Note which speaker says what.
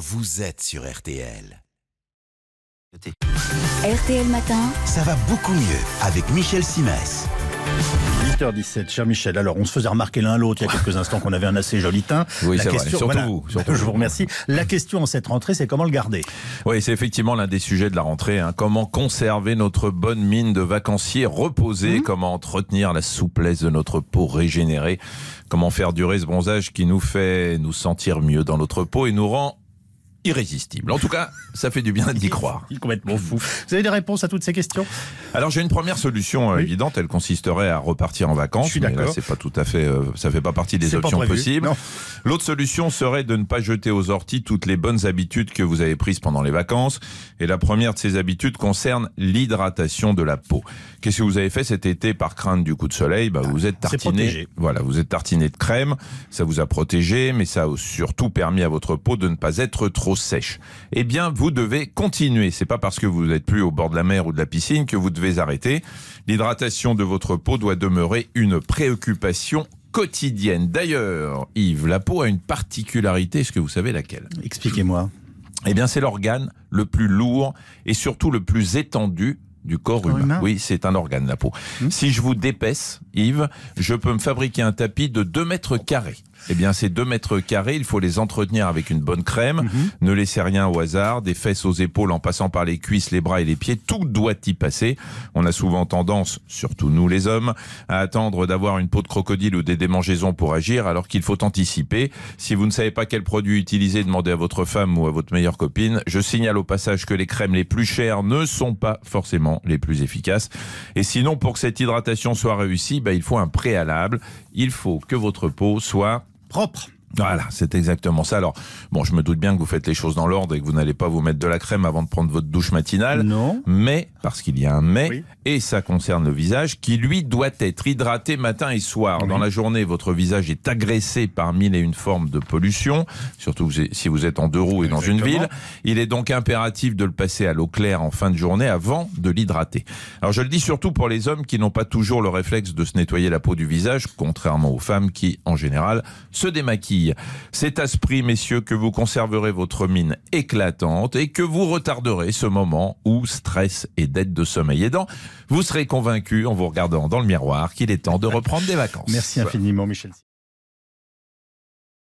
Speaker 1: vous êtes sur RTL.
Speaker 2: RTL Matin,
Speaker 1: Ça va beaucoup mieux avec Michel Simès.
Speaker 3: 8h17, cher Michel. Alors, on se faisait remarquer l'un l'autre il y a quelques instants qu'on avait un assez joli teint.
Speaker 4: Oui,
Speaker 3: La
Speaker 4: c'est vrai.
Speaker 3: question-
Speaker 4: Surtout
Speaker 3: voilà.
Speaker 4: vous, surtout
Speaker 3: Je vous
Speaker 4: vous.
Speaker 3: remercie. La question en cette rentrée, c'est comment le garder?
Speaker 4: Oui, c'est effectivement l'un des sujets de la rentrée. hein. Comment conserver notre bonne mine de vacancier reposé
Speaker 3: Mmh.
Speaker 4: Comment entretenir la souplesse de notre peau régénérée? Comment faire durer ce bronzage qui nous fait nous sentir mieux dans notre peau et nous rend irrésistibles En tout cas, ça fait du bien d'y croire.
Speaker 3: Il est complètement fou. Vous avez des réponses à toutes ces questions?
Speaker 4: Alors j'ai une première solution euh,
Speaker 3: Oui.
Speaker 4: évidente, elle consisterait à repartir en vacances.
Speaker 3: Je suis
Speaker 4: mais là, c'est pas tout à fait, euh, ça fait pas partie des options possibles. L'autre solution serait de ne pas jeter aux orties toutes les bonnes habitudes que vous avez prises pendant les vacances. Et la première de ces habitudes concerne l'hydratation de la peau. Qu'est-ce que vous avez fait cet été par crainte du coup de soleil? Bah, Vous êtes
Speaker 3: C'est
Speaker 4: tartiné. Voilà, vous êtes tartiné de crème. Ça vous a protégé, mais ça a surtout permis à votre peau de ne pas être trop sèche. Eh bien, vous devez continuer. C'est pas parce que vous n'êtes plus au bord de la mer ou de la piscine que vous devez arrêter. L'hydratation de votre peau doit demeurer une préoccupation quotidienne. D'ailleurs, Yves, la peau a une particularité, est-ce que vous savez laquelle?
Speaker 3: Expliquez-moi.
Speaker 4: Eh bien, c'est l'organe le plus lourd et surtout le plus étendu du corps
Speaker 3: Corps
Speaker 4: humain.
Speaker 3: humain?
Speaker 4: Oui, c'est un organe, la peau.
Speaker 3: Hmm.
Speaker 4: Si je vous dépaisse, Yves, je peux me fabriquer un tapis de 2 mètres carrés. Eh bien, ces 2 mètres carrés, il faut les entretenir avec une bonne crème.
Speaker 3: Mhm.
Speaker 4: Ne laissez rien au hasard, des fesses aux épaules en passant par les cuisses, les bras et les pieds, tout doit y passer. On a souvent tendance, surtout nous les hommes, à attendre d'avoir une peau de crocodile ou des démangeaisons pour agir, alors qu'il faut anticiper. Si vous ne savez pas quel produit utiliser, demandez à votre femme ou à votre meilleure copine. Je signale au passage que les crèmes les plus chères ne sont pas forcément les plus efficaces. Et sinon, pour que cette hydratation soit réussie, ben, il faut un préalable. Il faut que votre peau soit
Speaker 3: Propre.
Speaker 4: Voilà, c'est exactement ça. Alors, bon, je me doute bien que vous faites les choses dans l'ordre et que vous n'allez pas vous mettre de la crème avant de prendre votre douche matinale.
Speaker 3: Non.
Speaker 4: Mais, parce qu'il y a un mais,
Speaker 3: Oui.
Speaker 4: et ça concerne le visage, qui lui doit être hydraté matin et soir.
Speaker 3: Oui.
Speaker 4: Dans la journée, votre visage est agressé par mille et une formes de pollution, surtout si vous êtes en deux roues et dans une ville. Il est donc impératif de le passer à l'eau claire en fin de journée avant de l'hydrater. Alors je le dis surtout pour les hommes qui n'ont pas toujours le réflexe de se nettoyer la peau du visage, contrairement aux femmes qui, en général, se démaquillent. C'est à ce prix, messieurs, que vous conserverez votre mine éclatante et que vous retarderez ce moment où stress et dette de sommeil aidant, vous serez convaincu en vous regardant dans le miroir qu'il est temps de reprendre des vacances.
Speaker 3: Merci infiniment, Michel.